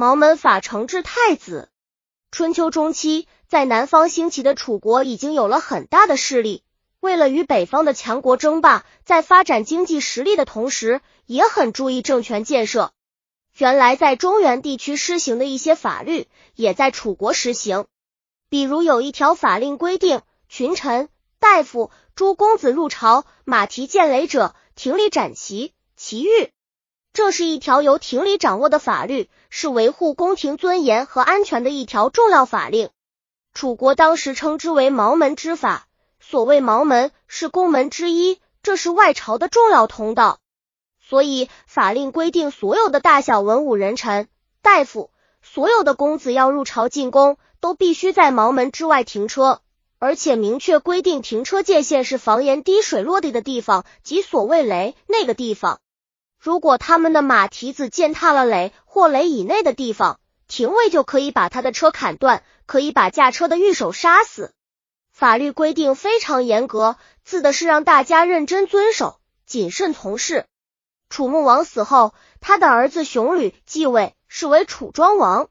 毛门法惩治太子。春秋中期，在南方兴起的楚国已经有了很大的势力。为了与北方的强国争霸，在发展经济实力的同时，也很注意政权建设。原来在中原地区施行的一些法律，也在楚国实行。比如有一条法令规定，群臣、大夫、诸公子入朝，马蹄见雷者，庭里斩其，其狱。这是一条由庭里掌握的法律，是维护宫廷尊严和安全的一条重要法令。楚国当时称之为毛门之法。所谓毛门是宫门之一，这是外朝的重要通道，所以法令规定，所有的大小文武人臣、大夫，所有的公子要入朝进宫，都必须在毛门之外停车，而且明确规定停车界限是房檐滴水落地的地方，即所谓雷那个地方。如果他们的马蹄子践踏了垒或垒以内的地方，廷尉就可以把他的车砍断，可以把驾车的御手杀死。法律规定非常严格，自的是让大家认真遵守，谨慎从事。楚穆王死后，他的儿子熊吕继位，是为楚庄王。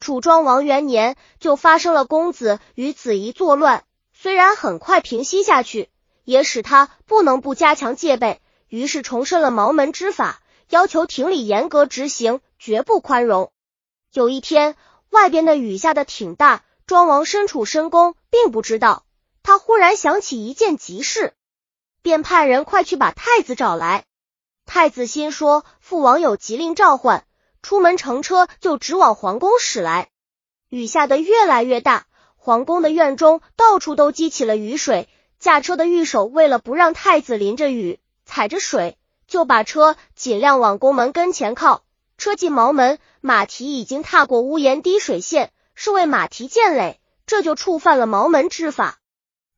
楚庄王元年，就发生了公子与子仪作乱，虽然很快平息下去，也使他不能不加强戒备，于是重申了毛门之法，要求廷里严格执行，绝不宽容。有一天，外边的雨下的挺大。庄王身处深宫，并不知道。他忽然想起一件急事，便派人快去把太子找来。太子心说父王有急令召唤，出门乘车就直往皇宫驶来。雨下的越来越大，皇宫的院中到处都积起了雨水。驾车的御手为了不让太子淋着雨、踩着水，就把车尽量往宫门跟前靠。车进茅门，马蹄已经踏过屋檐滴水线。是为马蹄溅垒，这就触犯了毛门之法。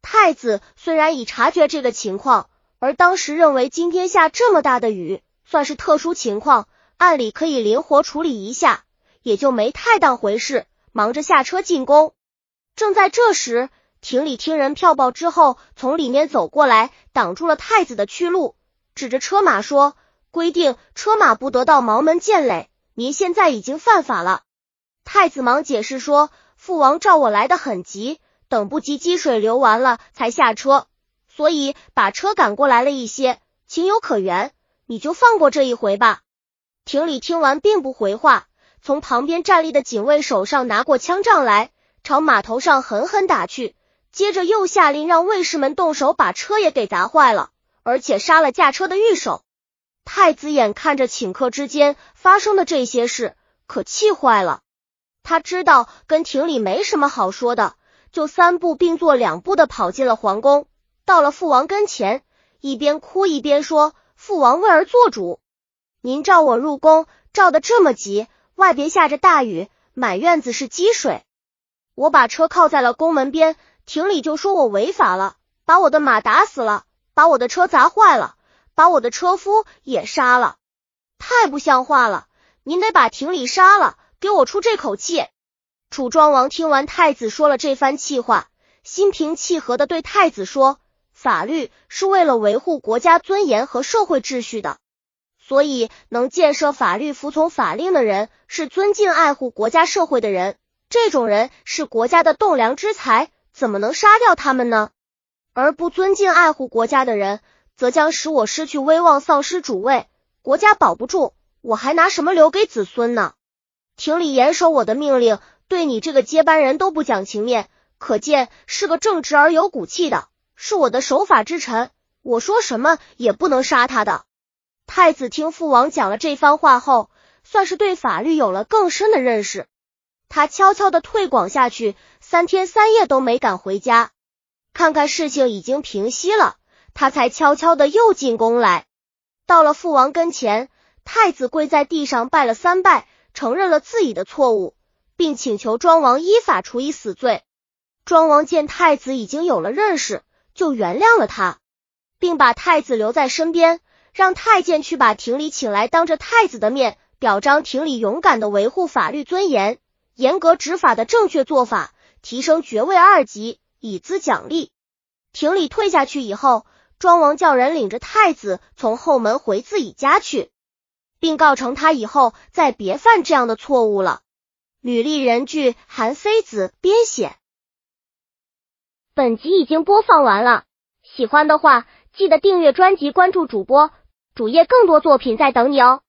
太子虽然已察觉这个情况，而当时认为今天下这么大的雨，算是特殊情况，按理可以灵活处理一下，也就没太当回事，忙着下车进宫。正在这时，廷里听人票报之后，从里面走过来，挡住了太子的去路，指着车马说：“规定车马不得到毛门见垒，您现在已经犯法了。”太子忙解释说：“父王召我来的很急，等不及积水流完了才下车，所以把车赶过来了一些，情有可原，你就放过这一回吧。”廷里听完并不回话，从旁边站立的警卫手上拿过枪杖来，朝码头上狠狠打去，接着又下令让卫士们动手把车也给砸坏了，而且杀了驾车的御手。太子眼看着顷刻之间发生的这些事，可气坏了。他知道跟廷里没什么好说的，就三步并作两步的跑进了皇宫，到了父王跟前，一边哭一边说：“父王为儿做主，您召我入宫，召的这么急，外边下着大雨，满院子是积水，我把车靠在了宫门边，廷里就说我违法了，把我的马打死了，把我的车砸坏了，把我的车夫也杀了，太不像话了！您得把廷里杀了。”给我出这口气！楚庄王听完太子说了这番气话，心平气和的对太子说：“法律是为了维护国家尊严和社会秩序的，所以能建设法律、服从法令的人，是尊敬爱护国家社会的人。这种人是国家的栋梁之才，怎么能杀掉他们呢？而不尊敬爱护国家的人，则将使我失去威望，丧失主位，国家保不住，我还拿什么留给子孙呢？”廷里严守我的命令，对你这个接班人都不讲情面，可见是个正直而有骨气的，是我的守法之臣。我说什么也不能杀他的。太子听父王讲了这番话后，算是对法律有了更深的认识。他悄悄的退广下去，三天三夜都没敢回家。看看事情已经平息了，他才悄悄的又进宫来。到了父王跟前，太子跪在地上拜了三拜。承认了自己的错误，并请求庄王依法处以死罪。庄王见太子已经有了认识，就原谅了他，并把太子留在身边，让太监去把廷里请来，当着太子的面表彰廷里勇敢的维护法律尊严、严格执法的正确做法，提升爵位二级，以资奖励。廷里退下去以后，庄王叫人领着太子从后门回自己家去。并告成他以后再别犯这样的错误了。吕丽人剧韩非子编写。本集已经播放完了，喜欢的话记得订阅专辑，关注主播主页，更多作品在等你哦。